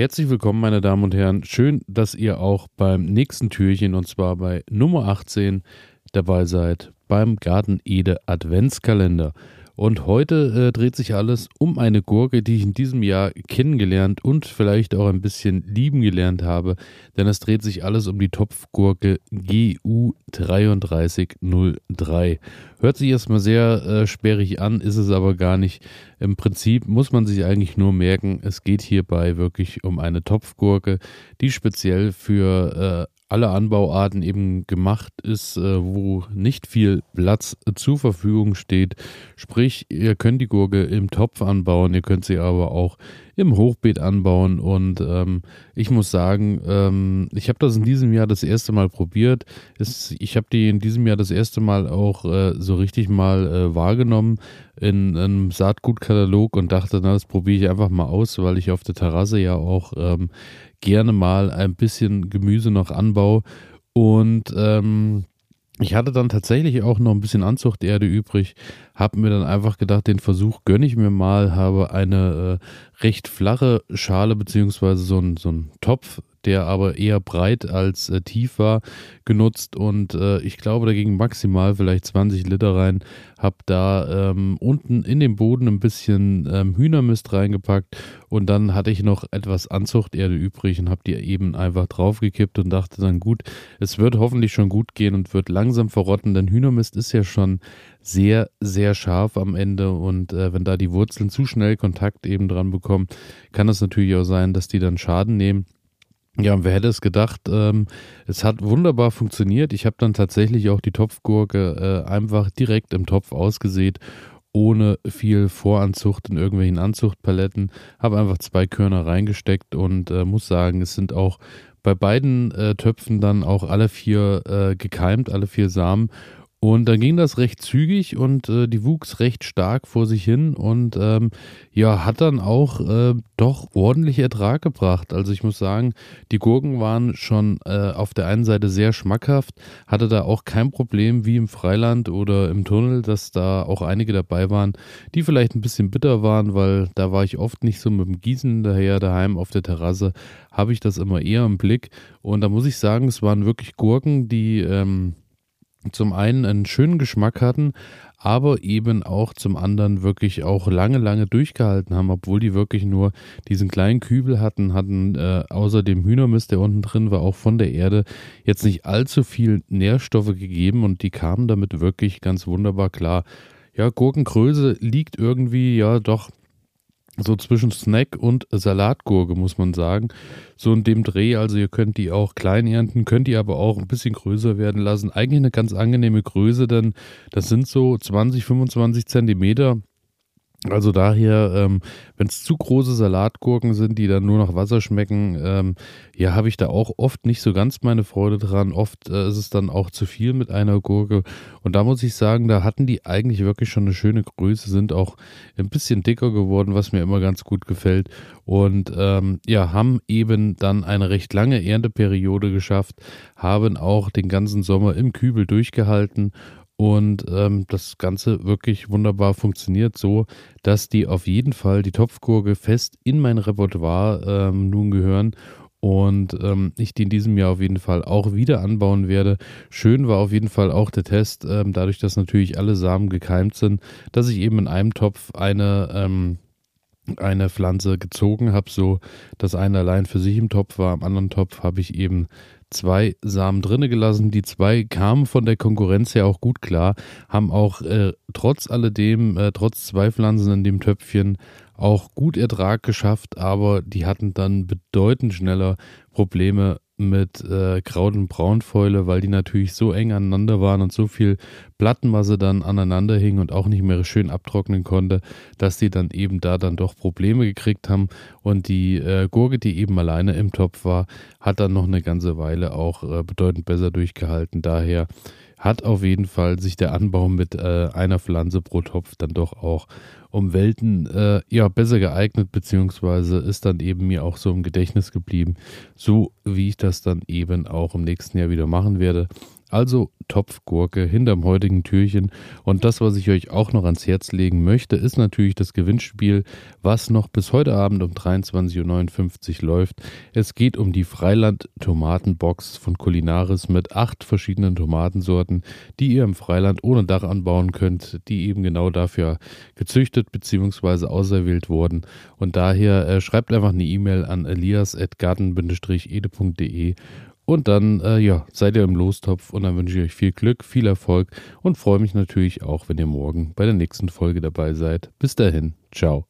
Herzlich willkommen, meine Damen und Herren. Schön, dass ihr auch beim nächsten Türchen und zwar bei Nummer 18 dabei seid beim Garten Ede Adventskalender. Und heute äh, dreht sich alles um eine Gurke, die ich in diesem Jahr kennengelernt und vielleicht auch ein bisschen lieben gelernt habe. Denn es dreht sich alles um die Topfgurke GU3303. Hört sich erstmal sehr äh, sperrig an, ist es aber gar nicht. Im Prinzip muss man sich eigentlich nur merken, es geht hierbei wirklich um eine Topfgurke, die speziell für äh, alle Anbauarten eben gemacht ist, äh, wo nicht viel Platz zur Verfügung steht. Sprich, ihr könnt die Gurke im Topf anbauen, ihr könnt sie aber auch im Hochbeet anbauen. Und ähm, ich muss sagen, ähm, ich habe das in diesem Jahr das erste Mal probiert. Es, ich habe die in diesem Jahr das erste Mal auch äh, so richtig mal äh, wahrgenommen in einem Saatgutkatalog und dachte, na, das probiere ich einfach mal aus, weil ich auf der Terrasse ja auch ähm, gerne mal ein bisschen Gemüse noch anbaue. Und ähm, ich hatte dann tatsächlich auch noch ein bisschen Anzuchterde übrig, habe mir dann einfach gedacht, den Versuch gönne ich mir mal, habe eine äh, recht flache Schale beziehungsweise so ein, so Topf der aber eher breit als äh, tief war, genutzt und äh, ich glaube, da ging maximal vielleicht 20 Liter rein. Hab da ähm, unten in den Boden ein bisschen ähm, Hühnermist reingepackt und dann hatte ich noch etwas Anzuchterde übrig und habe die eben einfach draufgekippt und dachte dann, gut, es wird hoffentlich schon gut gehen und wird langsam verrotten, denn Hühnermist ist ja schon sehr, sehr scharf am Ende und äh, wenn da die Wurzeln zu schnell Kontakt eben dran bekommen, kann es natürlich auch sein, dass die dann Schaden nehmen. Ja, und wer hätte es gedacht, ähm, es hat wunderbar funktioniert. Ich habe dann tatsächlich auch die Topfgurke äh, einfach direkt im Topf ausgesät, ohne viel Voranzucht in irgendwelchen Anzuchtpaletten. Habe einfach zwei Körner reingesteckt und äh, muss sagen, es sind auch bei beiden äh, Töpfen dann auch alle vier äh, gekeimt, alle vier Samen. Und dann ging das recht zügig und äh, die wuchs recht stark vor sich hin und ähm, ja, hat dann auch äh, doch ordentlich Ertrag gebracht. Also ich muss sagen, die Gurken waren schon äh, auf der einen Seite sehr schmackhaft, hatte da auch kein Problem wie im Freiland oder im Tunnel, dass da auch einige dabei waren, die vielleicht ein bisschen bitter waren, weil da war ich oft nicht so mit dem Gießen daher daheim auf der Terrasse, habe ich das immer eher im Blick. Und da muss ich sagen, es waren wirklich Gurken, die ähm, zum einen einen schönen Geschmack hatten, aber eben auch zum anderen wirklich auch lange, lange durchgehalten haben, obwohl die wirklich nur diesen kleinen Kübel hatten, hatten äh, außer dem Hühnermist, der unten drin war, auch von der Erde jetzt nicht allzu viel Nährstoffe gegeben und die kamen damit wirklich ganz wunderbar klar. Ja, Gurkengröße liegt irgendwie ja doch so zwischen Snack und Salatgurke, muss man sagen. So in dem Dreh, also ihr könnt die auch klein ernten, könnt die aber auch ein bisschen größer werden lassen. Eigentlich eine ganz angenehme Größe, denn das sind so 20, 25 Zentimeter also daher, ähm, wenn es zu große Salatgurken sind, die dann nur nach Wasser schmecken, ähm, ja, habe ich da auch oft nicht so ganz meine Freude dran. Oft äh, ist es dann auch zu viel mit einer Gurke. Und da muss ich sagen, da hatten die eigentlich wirklich schon eine schöne Größe, sind auch ein bisschen dicker geworden, was mir immer ganz gut gefällt. Und ähm, ja, haben eben dann eine recht lange Ernteperiode geschafft, haben auch den ganzen Sommer im Kübel durchgehalten und ähm, das Ganze wirklich wunderbar funktioniert so, dass die auf jeden Fall die Topfgurke fest in mein Repertoire ähm, nun gehören und ähm, ich die in diesem Jahr auf jeden Fall auch wieder anbauen werde. Schön war auf jeden Fall auch der Test, ähm, dadurch, dass natürlich alle Samen gekeimt sind, dass ich eben in einem Topf eine ähm, eine Pflanze gezogen habe, so dass eine allein für sich im Topf war. Am anderen Topf habe ich eben zwei Samen drinne gelassen. Die zwei kamen von der Konkurrenz her auch gut klar, haben auch äh, trotz alledem, äh, trotz zwei Pflanzen in dem Töpfchen auch gut Ertrag geschafft, aber die hatten dann bedeutend schneller Probleme mit äh, Kraut- und Braunfäule, weil die natürlich so eng aneinander waren und so viel Plattenmasse dann aneinander hing und auch nicht mehr schön abtrocknen konnte, dass die dann eben da dann doch Probleme gekriegt haben. Und die äh, Gurke, die eben alleine im Topf war, hat dann noch eine ganze Weile auch äh, bedeutend besser durchgehalten. Daher hat auf jeden Fall sich der Anbau mit äh, einer Pflanze pro Topf dann doch auch um Welten äh, ja besser geeignet, beziehungsweise ist dann eben mir auch so im Gedächtnis geblieben, so wie ich das dann eben auch im nächsten Jahr wieder machen werde. Also Topfgurke hinterm heutigen Türchen. Und das, was ich euch auch noch ans Herz legen möchte, ist natürlich das Gewinnspiel, was noch bis heute Abend um 23.59 Uhr läuft. Es geht um die Freiland Tomatenbox von Kulinaris mit acht verschiedenen Tomatensorten, die ihr im Freiland ohne Dach anbauen könnt, die eben genau dafür gezüchtet bzw. auserwählt wurden. Und daher äh, schreibt einfach eine E-Mail an elias.garten-ede.de und dann, äh, ja, seid ihr im Lostopf und dann wünsche ich euch viel Glück, viel Erfolg und freue mich natürlich auch, wenn ihr morgen bei der nächsten Folge dabei seid. Bis dahin, ciao.